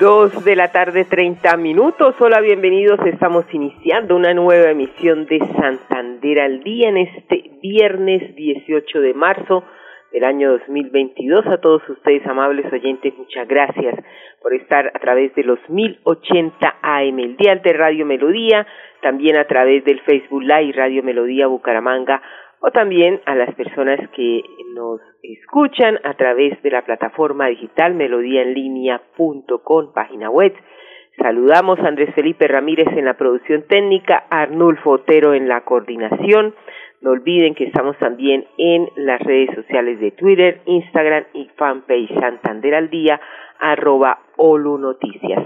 Dos de la tarde, treinta minutos. Hola, bienvenidos. Estamos iniciando una nueva emisión de Santander al día en este viernes 18 de marzo del año 2022. A todos ustedes, amables oyentes, muchas gracias por estar a través de los 1080 AM, el Dial de Radio Melodía, también a través del Facebook Live Radio Melodía Bucaramanga o también a las personas que nos escuchan a través de la plataforma digital melodíaenlínea.com, página web. Saludamos a Andrés Felipe Ramírez en la producción técnica, Arnulfo Otero en la coordinación. No olviden que estamos también en las redes sociales de Twitter, Instagram y fanpage Santander al día, arroba Olu Noticias.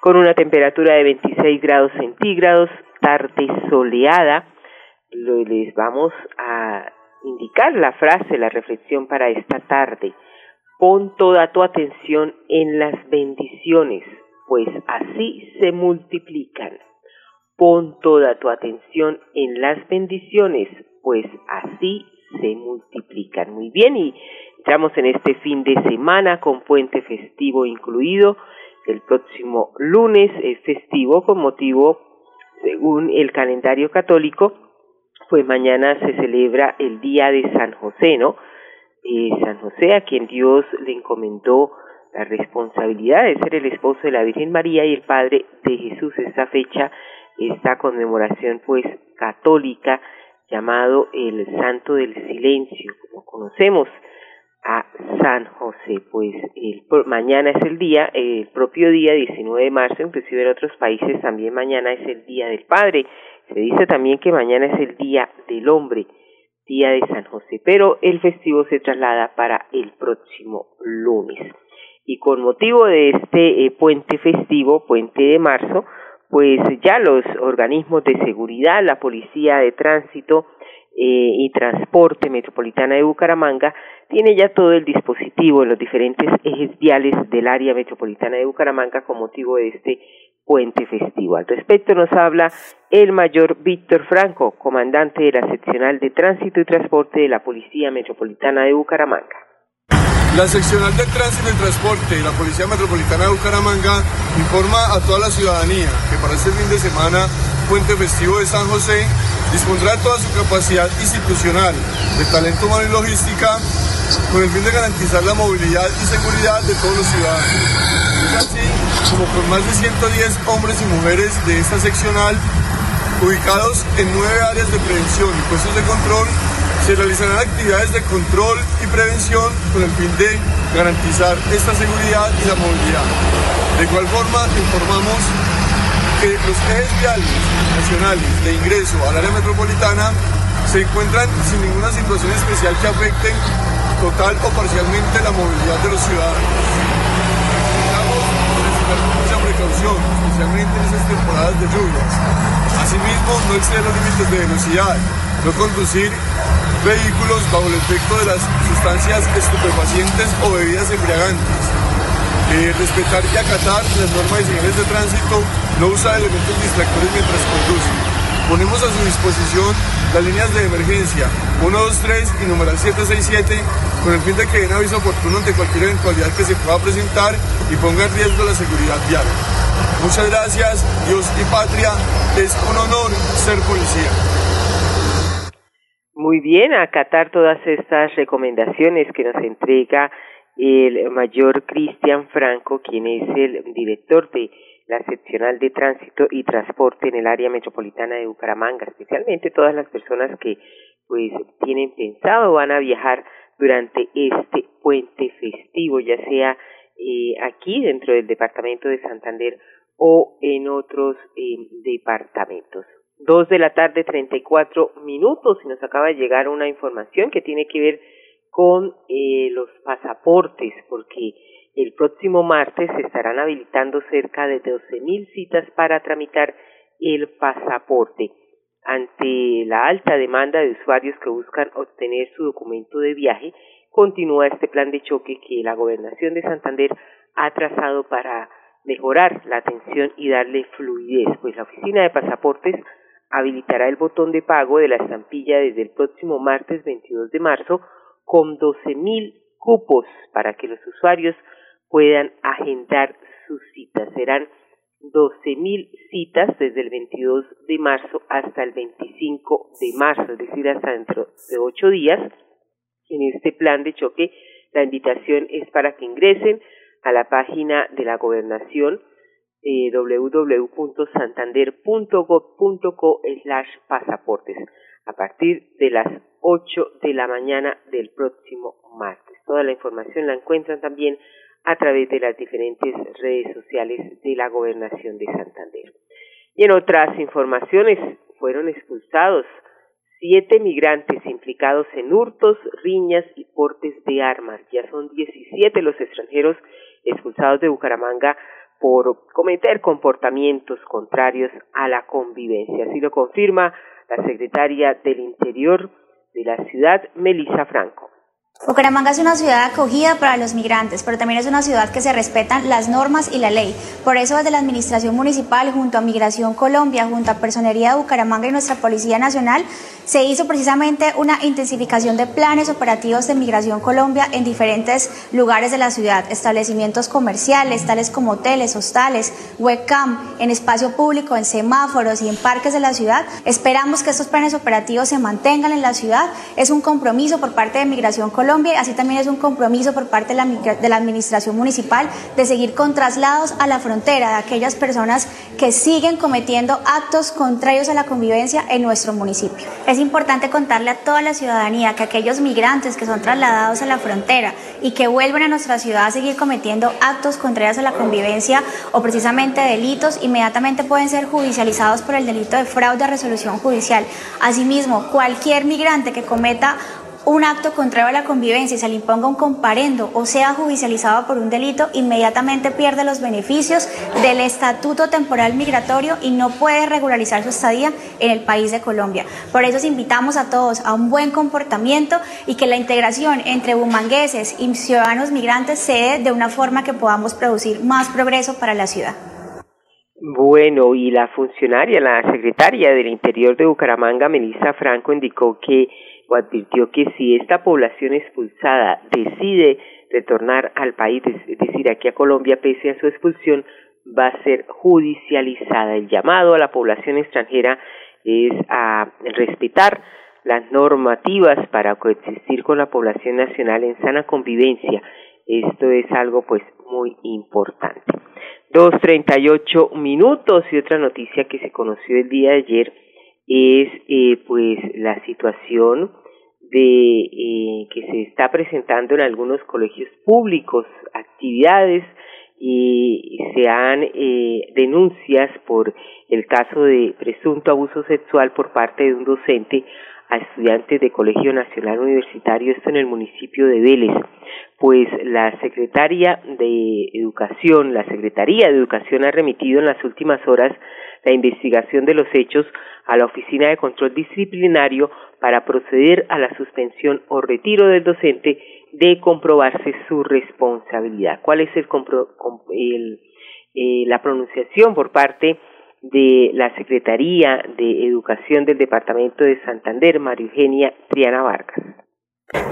Con una temperatura de 26 grados centígrados, tarde soleada, les vamos a indicar la frase, la reflexión para esta tarde. Pon toda tu atención en las bendiciones, pues así se multiplican. Pon toda tu atención en las bendiciones, pues así se multiplican. Muy bien, y estamos en este fin de semana con puente festivo incluido. El próximo lunes es festivo con motivo, según el calendario católico, pues mañana se celebra el Día de San José, ¿no? Eh, San José, a quien Dios le encomendó la responsabilidad de ser el esposo de la Virgen María y el Padre de Jesús. Esta fecha, esta conmemoración, pues, católica, llamado el Santo del Silencio, como conocemos a San José. Pues el, mañana es el día, el propio día 19 de marzo, inclusive en otros países también mañana es el Día del Padre. Se dice también que mañana es el Día del Hombre, Día de San José, pero el festivo se traslada para el próximo lunes. Y con motivo de este eh, puente festivo, puente de marzo, pues ya los organismos de seguridad, la Policía de Tránsito eh, y Transporte Metropolitana de Bucaramanga, tiene ya todo el dispositivo en los diferentes ejes viales del área metropolitana de Bucaramanga con motivo de este puente festivo. Al respecto nos habla el mayor Víctor Franco, comandante de la seccional de tránsito y transporte de la Policía Metropolitana de Bucaramanga. La seccional de tránsito y transporte de la Policía Metropolitana de Bucaramanga informa a toda la ciudadanía que para este fin de semana, puente festivo de San José, dispondrá toda su capacidad institucional de talento humano y logística con el fin de garantizar la movilidad y seguridad de todos los ciudadanos. Es así como con más de 110 hombres y mujeres de esta seccional ubicados en nueve áreas de prevención y puestos de control, se realizarán actividades de control y prevención con el fin de garantizar esta seguridad y la movilidad. De igual forma, informamos los ejes viales nacionales de ingreso al área metropolitana se encuentran sin ninguna situación especial que afecte total o parcialmente la movilidad de los ciudadanos. Necesitamos mucha precaución, especialmente en estas temporadas de lluvias. Asimismo, no exceder los límites de velocidad, no conducir vehículos bajo el efecto de las sustancias estupefacientes o bebidas embriagantes. Eh, respetar y acatar las normas y señales de tránsito, no usar elementos distractores mientras conduce. Ponemos a su disposición las líneas de emergencia 123 y numeral 767 con el fin de que den aviso oportuno ante cualquier eventualidad que se pueda presentar y ponga en riesgo la seguridad vial. Muchas gracias, Dios y patria, es un honor ser policía. Muy bien, acatar todas estas recomendaciones que nos entrega el mayor Cristian Franco, quien es el director de la seccional de tránsito y transporte en el área metropolitana de Bucaramanga, especialmente todas las personas que pues tienen pensado van a viajar durante este puente festivo, ya sea eh, aquí dentro del departamento de Santander o en otros eh, departamentos. Dos de la tarde, treinta y cuatro minutos, y nos acaba de llegar una información que tiene que ver con eh, los pasaportes, porque el próximo martes se estarán habilitando cerca de 12.000 citas para tramitar el pasaporte. Ante la alta demanda de usuarios que buscan obtener su documento de viaje, continúa este plan de choque que la gobernación de Santander ha trazado para mejorar la atención y darle fluidez, pues la oficina de pasaportes habilitará el botón de pago de la estampilla desde el próximo martes 22 de marzo con 12.000 cupos para que los usuarios puedan agendar sus citas. Serán 12.000 citas desde el 22 de marzo hasta el 25 de marzo, es decir, hasta dentro de ocho días. En este plan de choque, la invitación es para que ingresen a la página de la gobernación eh, www.santander.gov.co slash pasaportes a partir de las 8 de la mañana del próximo martes. Toda la información la encuentran también a través de las diferentes redes sociales de la gobernación de Santander. Y en otras informaciones fueron expulsados siete migrantes implicados en hurtos, riñas y portes de armas. Ya son 17 los extranjeros expulsados de Bucaramanga por cometer comportamientos contrarios a la convivencia. Así lo confirma la secretaria del Interior de la ciudad, Melissa Franco. Bucaramanga es una ciudad acogida para los migrantes, pero también es una ciudad que se respetan las normas y la ley. Por eso desde la Administración Municipal, junto a Migración Colombia, junto a Personería de Bucaramanga y nuestra Policía Nacional, se hizo precisamente una intensificación de planes operativos de Migración Colombia en diferentes lugares de la ciudad, establecimientos comerciales, tales como hoteles, hostales, webcam, en espacio público, en semáforos y en parques de la ciudad. Esperamos que estos planes operativos se mantengan en la ciudad. Es un compromiso por parte de Migración Colombia Colombia, así también es un compromiso por parte de la, Administración Municipal de seguir con traslados a la frontera de aquellas personas que siguen cometiendo actos contrarios a la convivencia en nuestro municipio. Es importante contarle a toda la ciudadanía que aquellos migrantes que son trasladados a la frontera y que vuelven a nuestra ciudad a seguir cometiendo actos contrarios a la convivencia o precisamente delitos, inmediatamente pueden ser judicializados por el delito de fraude a resolución judicial. Asimismo, cualquier migrante que cometa un acto contrario a la convivencia y se le imponga un comparendo o sea judicializado por un delito, inmediatamente pierde los beneficios del estatuto temporal migratorio y no puede regularizar su estadía en el país de Colombia. Por eso invitamos a todos a un buen comportamiento y que la integración entre bumangueses y ciudadanos migrantes se dé de una forma que podamos producir más progreso para la ciudad. Bueno, y la funcionaria, la secretaria del Interior de Bucaramanga, Melissa Franco, indicó que o advirtió que si esta población expulsada decide retornar al país, es decir, aquí a Colombia, pese a su expulsión, va a ser judicializada. El llamado a la población extranjera es a respetar las normativas para coexistir con la población nacional en sana convivencia. Esto es algo pues muy importante. Dos treinta y ocho minutos y otra noticia que se conoció el día de ayer es eh, pues la situación de eh, que se está presentando en algunos colegios públicos actividades y se han eh, denuncias por el caso de presunto abuso sexual por parte de un docente a estudiantes de Colegio Nacional Universitario, esto en el municipio de Vélez. Pues la Secretaría de Educación, la Secretaría de Educación ha remitido en las últimas horas la investigación de los hechos a la Oficina de Control Disciplinario para proceder a la suspensión o retiro del docente de comprobarse su responsabilidad. ¿Cuál es el, el eh, la pronunciación por parte de la Secretaría de Educación del Departamento de Santander, María Eugenia Triana Vargas?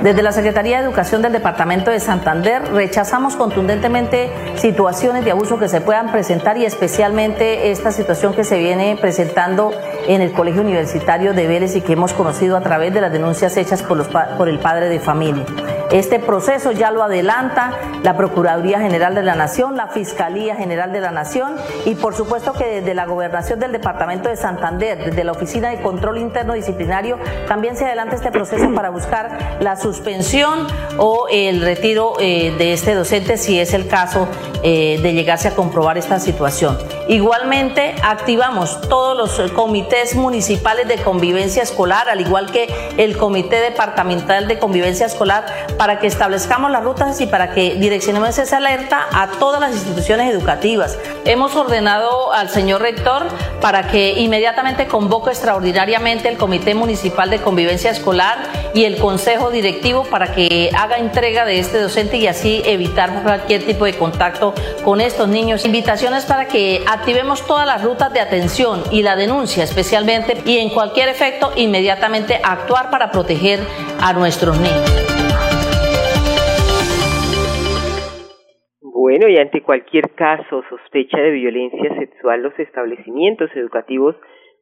Desde la Secretaría de Educación del Departamento de Santander rechazamos contundentemente situaciones de abuso que se puedan presentar y especialmente esta situación que se viene presentando en el Colegio Universitario de Vélez y que hemos conocido a través de las denuncias hechas por, los, por el padre de familia. Este proceso ya lo adelanta la Procuraduría General de la Nación, la Fiscalía General de la Nación y por supuesto que desde la Gobernación del Departamento de Santander, desde la Oficina de Control Interno Disciplinario, también se adelanta este proceso para buscar la suspensión o el retiro eh, de este docente si es el caso eh, de llegarse a comprobar esta situación. Igualmente, activamos todos los comités municipales de convivencia escolar, al igual que el Comité Departamental de Convivencia Escolar, para que establezcamos las rutas y para que direccionemos esa alerta a todas las instituciones educativas. Hemos ordenado al señor rector para que inmediatamente convoque extraordinariamente el Comité Municipal de Convivencia Escolar y el Consejo Directivo para que haga entrega de este docente y así evitar cualquier tipo de contacto con estos niños. Invitaciones para que activemos todas las rutas de atención y la denuncia especialmente y en cualquier efecto inmediatamente actuar para proteger a nuestros niños. Y ante cualquier caso o sospecha de violencia sexual, los establecimientos educativos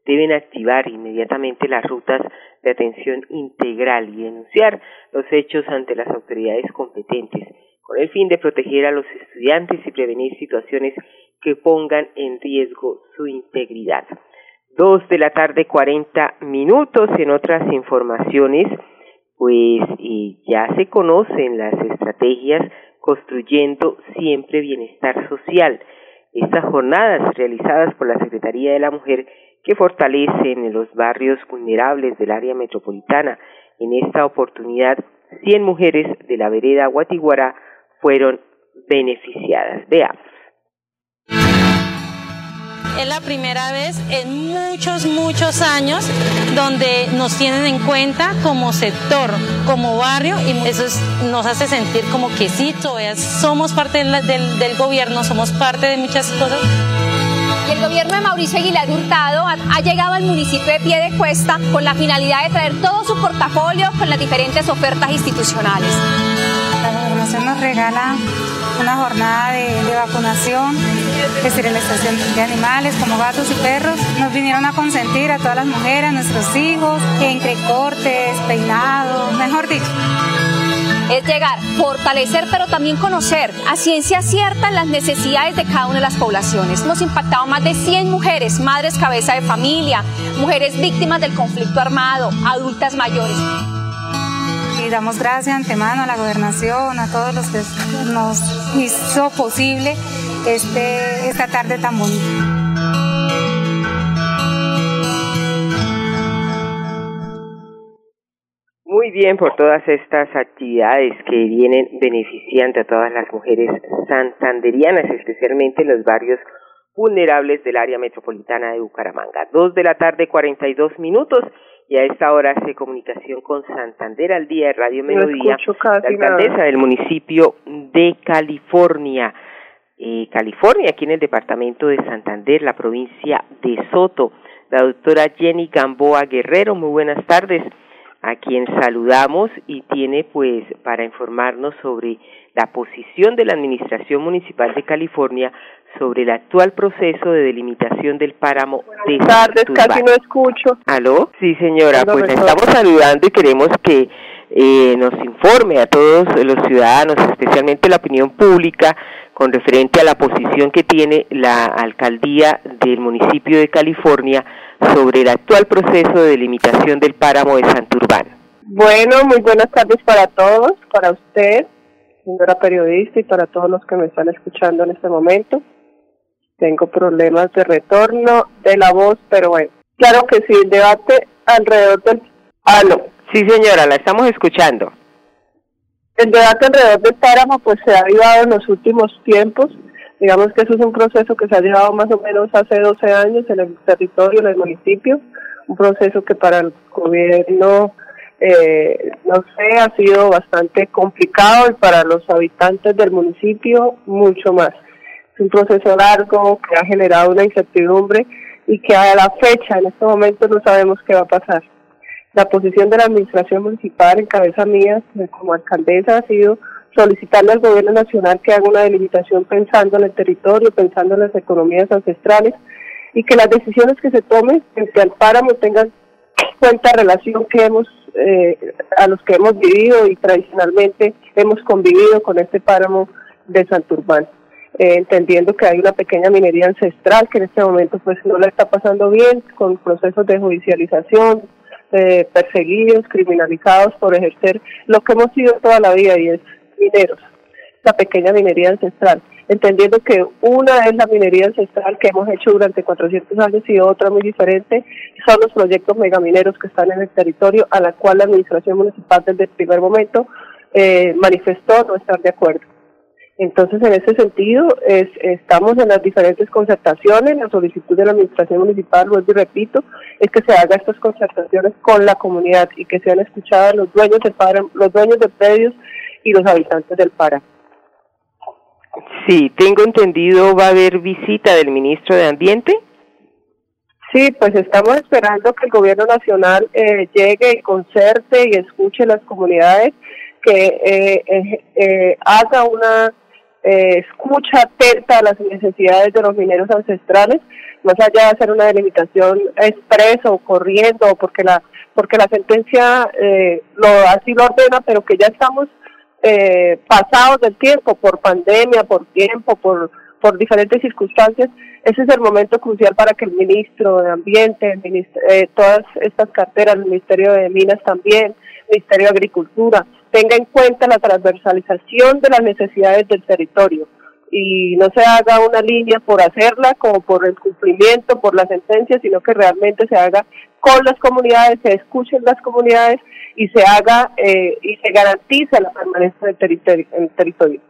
deben activar inmediatamente las rutas de atención integral y denunciar los hechos ante las autoridades competentes, con el fin de proteger a los estudiantes y prevenir situaciones que pongan en riesgo su integridad. Dos de la tarde, cuarenta minutos. En otras informaciones, pues ya se conocen las estrategias construyendo siempre bienestar social. Estas jornadas realizadas por la Secretaría de la Mujer que fortalecen los barrios vulnerables del área metropolitana. En esta oportunidad, 100 mujeres de la vereda Guatiguará fueron beneficiadas. Veamos. Es la primera vez en muchos, muchos años donde nos tienen en cuenta como sector, como barrio, y eso nos hace sentir como que sí, todavía somos parte del, gobierno, somos parte de muchas cosas. Y el gobierno de Mauricio Aguilar Hurtado ha, ha, llegado al municipio de Pie de Cuesta con la finalidad de traer todo su portafolio con las diferentes ofertas institucionales. La gobernación nos regala una jornada de, vacunación, esterilización de animales como gatos y perros. Nos vinieron a consentir a todas las mujeres, a nuestros hijos, entre cortes, peinados, mejor dicho es llegar, fortalecer, pero también conocer a ciencia cierta las necesidades de cada una de las poblaciones. Hemos impactado más de 100 mujeres, madres cabeza de familia, mujeres víctimas del conflicto armado, adultas mayores y damos gracias antemano a la gobernación, a todos los que nos hizo posible este, esta tarde tan bonita. Muy bien por todas estas actividades que vienen beneficiando a todas las mujeres santanderianas, especialmente en los barrios vulnerables del área metropolitana de Bucaramanga. Dos de la tarde, cuarenta y dos minutos. Y a esta hora hace comunicación con Santander al día de Radio Melodía, la alcaldesa del municipio de California. Eh, California, aquí en el departamento de Santander, la provincia de Soto. La doctora Jenny Gamboa Guerrero, muy buenas tardes, a quien saludamos y tiene pues para informarnos sobre la posición de la Administración Municipal de California sobre el actual proceso de delimitación del páramo de Buenas tardes, casi no escucho. ¿Aló? Sí, señora, pues la estamos saludando y queremos que eh, nos informe a todos los ciudadanos, especialmente la opinión pública, con referente a la posición que tiene la alcaldía del municipio de California sobre el actual proceso de delimitación del páramo de Santurbán. Bueno, muy buenas tardes para todos, para usted, señora periodista, y para todos los que me están escuchando en este momento. Tengo problemas de retorno de la voz, pero bueno, claro que sí, el debate alrededor del... Aló. Sí, señora, la estamos escuchando. El debate alrededor del páramo pues se ha llevado en los últimos tiempos. Digamos que eso es un proceso que se ha llevado más o menos hace 12 años en el territorio, en el municipio. Un proceso que para el gobierno, eh, no sé, ha sido bastante complicado y para los habitantes del municipio mucho más un proceso largo que ha generado una incertidumbre y que a la fecha, en este momento, no sabemos qué va a pasar. La posición de la Administración Municipal, en cabeza mía, como alcaldesa, ha sido solicitarle al Gobierno Nacional que haga una delimitación pensando en el territorio, pensando en las economías ancestrales y que las decisiones que se tomen frente al páramo tengan cuenta relación que hemos eh, a los que hemos vivido y tradicionalmente hemos convivido con este páramo de Santurbán. Eh, entendiendo que hay una pequeña minería ancestral que en este momento pues no la está pasando bien, con procesos de judicialización, eh, perseguidos, criminalizados por ejercer lo que hemos sido toda la vida y es mineros, la pequeña minería ancestral, entendiendo que una es la minería ancestral que hemos hecho durante 400 años y otra muy diferente son los proyectos megamineros que están en el territorio a la cual la administración municipal desde el primer momento eh, manifestó no estar de acuerdo. Entonces, en ese sentido, es, estamos en las diferentes concertaciones. La solicitud de la Administración Municipal, vuelvo y repito, es que se haga estas concertaciones con la comunidad y que sean escuchadas los dueños de los dueños de predios y los habitantes del Para. Sí, tengo entendido, va a haber visita del ministro de Ambiente. Sí, pues estamos esperando que el gobierno nacional eh, llegue y concerte y escuche las comunidades, que eh, eh, eh haga una eh, escucha atenta a las necesidades de los mineros ancestrales, más allá de hacer una delimitación expresa o corriendo, porque la porque la sentencia eh, lo así lo ordena, pero que ya estamos eh, pasados del tiempo por pandemia, por tiempo, por por diferentes circunstancias, ese es el momento crucial para que el ministro de Ambiente, eh, todas estas carteras, el Ministerio de Minas también, el Ministerio de Agricultura, tenga en cuenta la transversalización de las necesidades del territorio y no se haga una línea por hacerla como por el cumplimiento, por la sentencia, sino que realmente se haga con las comunidades, se escuchen las comunidades y se haga eh, y se garantice la permanencia del territorio, en el territorio.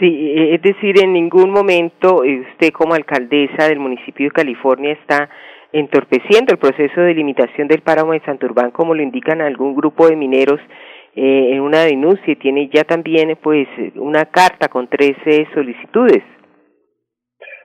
Sí, es decir, en ningún momento eh, usted como alcaldesa del municipio de California está entorpeciendo el proceso de limitación del páramo de Santurbán, como lo indican algún grupo de mineros eh, una denuncia y tiene ya también pues una carta con 13 solicitudes.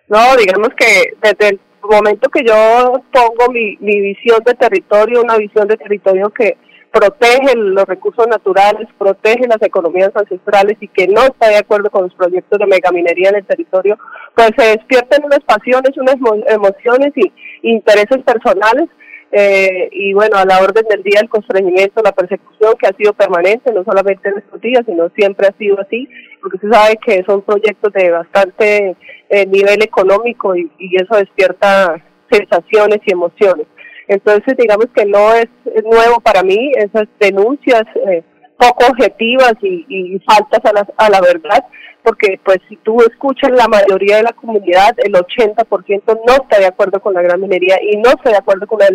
No, digamos que desde el momento que yo pongo mi, mi visión de territorio, una visión de territorio que protege los recursos naturales, protege las economías ancestrales y que no está de acuerdo con los proyectos de megaminería en el territorio, pues se despiertan unas pasiones, unas emociones y intereses personales eh, y bueno, a la orden del día el constreñimiento, la persecución que ha sido permanente, no solamente en estos días, sino siempre ha sido así, porque se sabe que son proyectos de bastante eh, nivel económico y, y, eso despierta sensaciones y emociones. Entonces, digamos que no es, nuevo para mí esas denuncias eh, poco objetivas y, y faltas a la, a la verdad, porque pues si tú escuchas la mayoría de la comunidad, el 80% no está de acuerdo con la gran minería y no está de acuerdo con la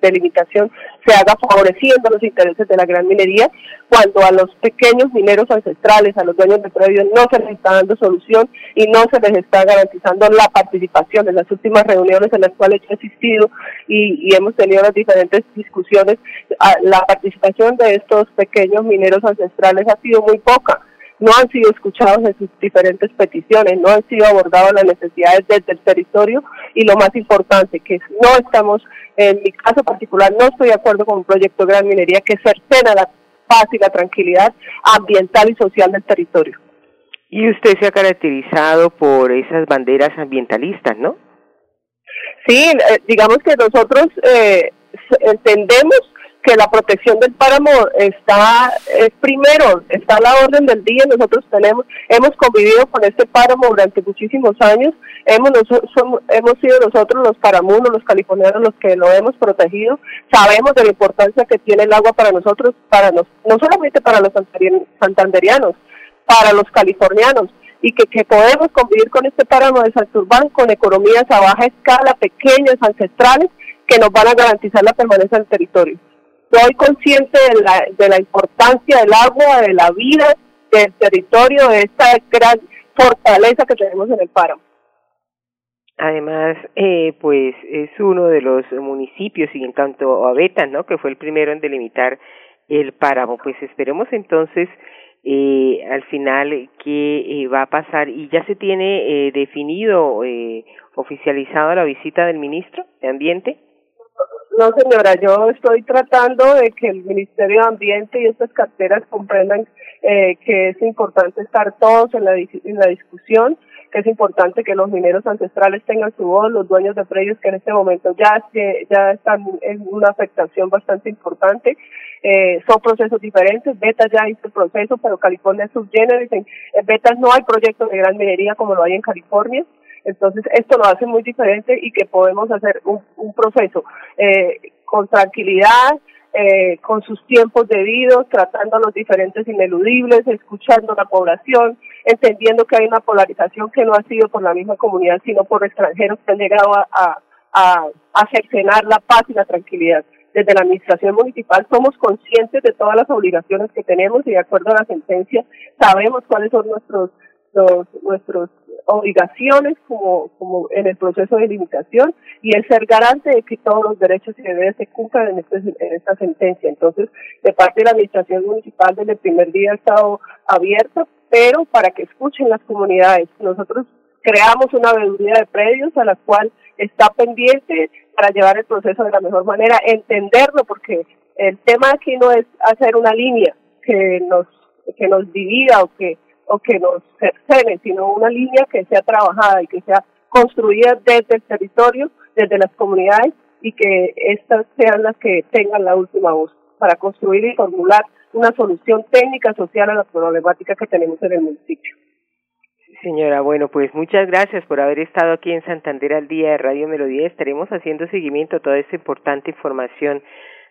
delimitación se haga favoreciendo los intereses de la gran minería, cuando a los pequeños mineros ancestrales, a los dueños de predios, no se les está dando solución y no se les está garantizando la participación. En las últimas reuniones en las cuales he asistido y hemos tenido las diferentes discusiones, la participación de estos pequeños mineros ancestrales ha sido muy poca no han sido escuchados en sus diferentes peticiones, no han sido abordadas las necesidades desde el territorio y lo más importante, que no estamos, en mi caso particular, no estoy de acuerdo con un proyecto de gran minería que cercena la paz y la tranquilidad ambiental y social del territorio. Y usted se ha caracterizado por esas banderas ambientalistas, ¿no? Sí, eh, digamos que nosotros eh, entendemos que la protección del páramo está es primero, está a la orden del día. Nosotros tenemos, hemos convivido con este páramo durante muchísimos años. Hemos, hemos sido nosotros los paramunos, los californianos, los que lo hemos protegido. Sabemos de la importancia que tiene el agua para nosotros, para nos, no solamente para los santanderianos, para los californianos y que, que podemos convivir con este páramo de Santurbán con economías a baja escala, pequeñas, ancestrales, que nos van a garantizar la permanencia del territorio soy consciente de la, de la importancia del agua, de la vida, del territorio, de esta gran fortaleza que tenemos en el páramo. Además, eh, pues es uno de los municipios, y en tanto a Beta, ¿no? Que fue el primero en delimitar el páramo. Pues esperemos entonces eh, al final qué eh, va a pasar. ¿Y ya se tiene eh, definido, eh, oficializado la visita del ministro de Ambiente? No, señora, yo estoy tratando de que el Ministerio de Ambiente y estas carteras comprendan eh, que es importante estar todos en la, discusión, que es importante que los mineros ancestrales tengan su voz, los dueños de predios que en este momento ya, ya están en una afectación bastante importante. Eh, son procesos diferentes. Beta ya hizo el proceso, pero California es subgénero. En Beta no hay proyectos de gran minería como lo hay en California. Entonces, esto lo hace muy diferente y que podemos hacer un, un proceso eh, con tranquilidad, eh, con sus tiempos debidos, tratando a los diferentes ineludibles, escuchando a la población, entendiendo que hay una polarización que no ha sido por la misma comunidad, sino por extranjeros que han llegado a, a, a, cercenar la paz y la tranquilidad. desde la administración municipal somos conscientes de todas las obligaciones que tenemos y de acuerdo a la sentencia sabemos cuáles son nuestros los, nuestras obligaciones como, como en el proceso de limitación y el ser garante de que todos los derechos y deberes se cumplan en, este, en esta sentencia. Entonces, de parte de la Administración Municipal desde el primer día ha estado abierto, pero para que escuchen las comunidades. Nosotros creamos una veeduría de predios a la cual está pendiente para llevar el proceso de la mejor manera, entenderlo, porque el tema aquí no es hacer una línea que nos que nos divida o que o que nos cercene, sino una línea que sea trabajada y que sea construida desde el territorio, desde las comunidades y que estas sean las que tengan la última voz para construir y formular una solución técnica social a la problemática que tenemos en el municipio. Señora, bueno, pues muchas gracias por haber estado aquí en Santander al día de Radio Melodía. Estaremos haciendo seguimiento a toda esta importante información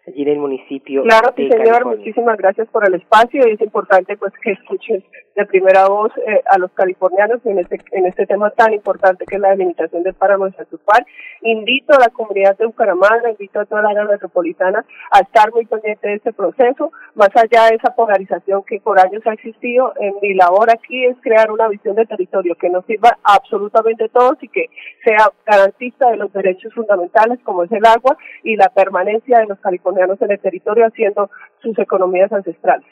allí en el municipio. Claro, sí, señor. Muchísimas gracias por el espacio y es importante pues que escuchen de primera voz eh, a los californianos en este en este tema tan importante que es la delimitación del páramo de Satupal. Invito a la comunidad de Bucaramanga, invito a toda la área metropolitana a estar muy pendiente de este proceso, más allá de esa polarización que por años ha existido. En mi labor aquí es crear una visión de territorio que nos sirva a absolutamente todos y que sea garantista de los derechos fundamentales como es el agua y la permanencia de los californianos en el territorio haciendo sus economías ancestrales.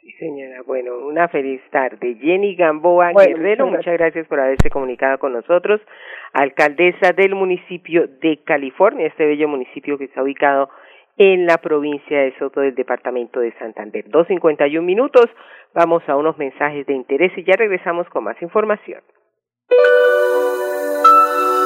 Sí, señora. Bueno, una feliz tarde. Jenny Gamboa Guerrero, muchas gracias. por haberse comunicado con nosotros. Alcaldesa del municipio de California, este bello municipio que está ubicado en la provincia de Soto del departamento de Santander. Dos cincuenta y un minutos. Vamos a unos mensajes de interés y ya regresamos con más información.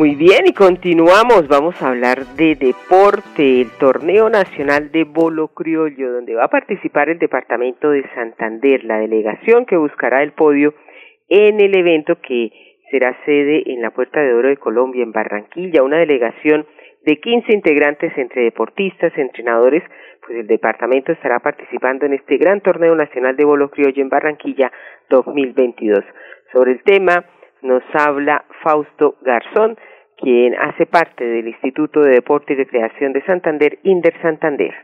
Muy bien, y continuamos. Vamos a hablar de deporte, el torneo nacional de bolo criollo, donde va a participar el departamento de Santander, la delegación que buscará el podio en el evento que será sede en la Puerta de Oro de Colombia, en Barranquilla, una delegación de 15 integrantes entre deportistas, entrenadores, pues el departamento estará participando en este gran torneo nacional de bolo criollo en Barranquilla 2022. Sobre el tema nos habla Fausto Garzón, quien hace parte del Instituto de Deporte y Recreación de Santander, Inder Santander.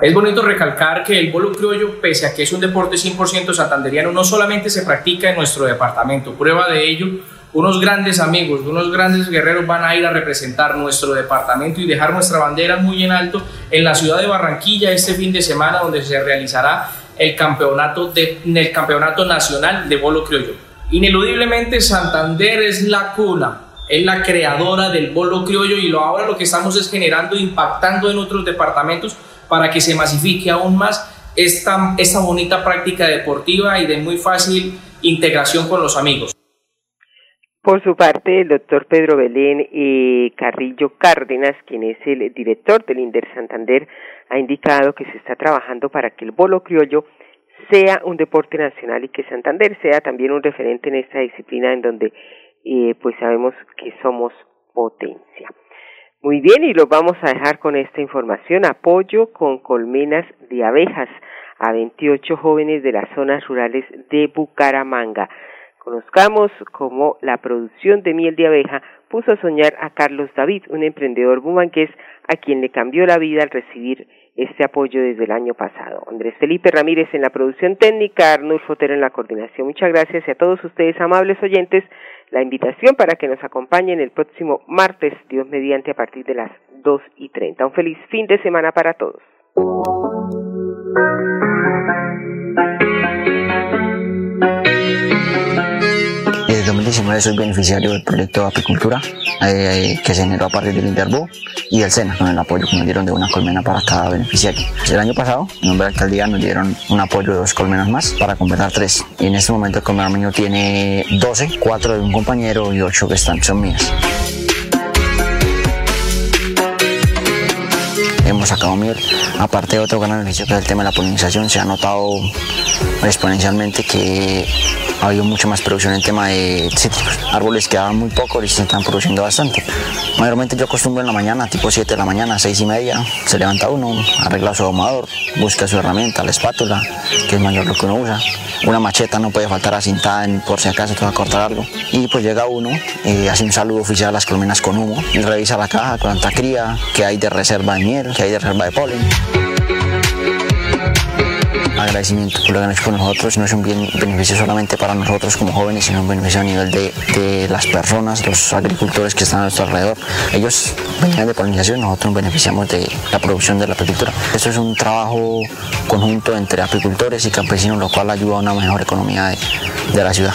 Es bonito recalcar que el bolo criollo, pese a que es un deporte 100% santanderiano, no solamente se practica en nuestro departamento. Prueba de ello, unos grandes amigos, unos grandes guerreros van a ir a representar nuestro departamento y dejar nuestra bandera muy en alto en la ciudad de Barranquilla este fin de semana, donde se realizará el campeonato, de, el campeonato nacional de bolo criollo. Ineludiblemente Santander es la cuna es la creadora del bolo criollo y lo ahora lo que estamos es generando, impactando en otros departamentos para que se masifique aún más esta, esta bonita práctica deportiva y de muy fácil integración con los amigos. Por su parte, el doctor Pedro Belén y Carrillo Cárdenas, quien es el director del INDER Santander, ha indicado que se está trabajando para que el bolo criollo sea un deporte nacional y que Santander sea también un referente en esta disciplina en donde eh, pues sabemos que somos potencia. Muy bien, y lo vamos a dejar con esta información. Apoyo con colmenas de abejas a 28 jóvenes de las zonas rurales de Bucaramanga. Conozcamos cómo la producción de miel de abeja puso a soñar a Carlos David, un emprendedor bumanqués a quien le cambió la vida al recibir este apoyo desde el año pasado. Andrés Felipe Ramírez en la producción técnica, Arnulfo Fotero en la coordinación. Muchas gracias y a todos ustedes, amables oyentes, la invitación para que nos acompañen el próximo martes, Dios mediante, a partir de las dos y treinta. Un feliz fin de semana para todos. Yo soy beneficiario del proyecto de apicultura eh, que se generó a partir del Interbo y el SENA, con el apoyo que nos dieron de una colmena para cada beneficiario. El año pasado, en nombre de la alcaldía, nos dieron un apoyo de dos colmenas más para completar tres. Y en este momento el colmenar mío tiene 12, 4 de un compañero y 8 que están, son mías. hemos sacado miel. Aparte de otro gran beneficio que es el tema de la polinización, se ha notado exponencialmente que ha habido mucha más producción en tema de cítricos. Árboles que daban muy poco y se están produciendo bastante. Mayormente yo acostumbro en la mañana, tipo 7 de la mañana, 6 y media, se levanta uno, arregla su ahumador, busca su herramienta, la espátula, que es mayor lo que uno usa. Una macheta no puede faltar asintada por si acaso te va a cortar algo. Y pues llega uno, eh, hace un saludo oficial a las colmenas con humo, y revisa la caja, cuánta cría, qué hay de reserva de miel, qué hay de reserva de polen agradecimiento por lo que han hecho con nosotros. No es un bien, beneficio solamente para nosotros como jóvenes, sino un beneficio a nivel de, de las personas, los agricultores que están a nuestro alrededor. Ellos venían de polinización, nosotros nos beneficiamos de la producción de la apicultura. Esto es un trabajo conjunto entre apicultores y campesinos, lo cual ayuda a una mejor economía de, de la ciudad.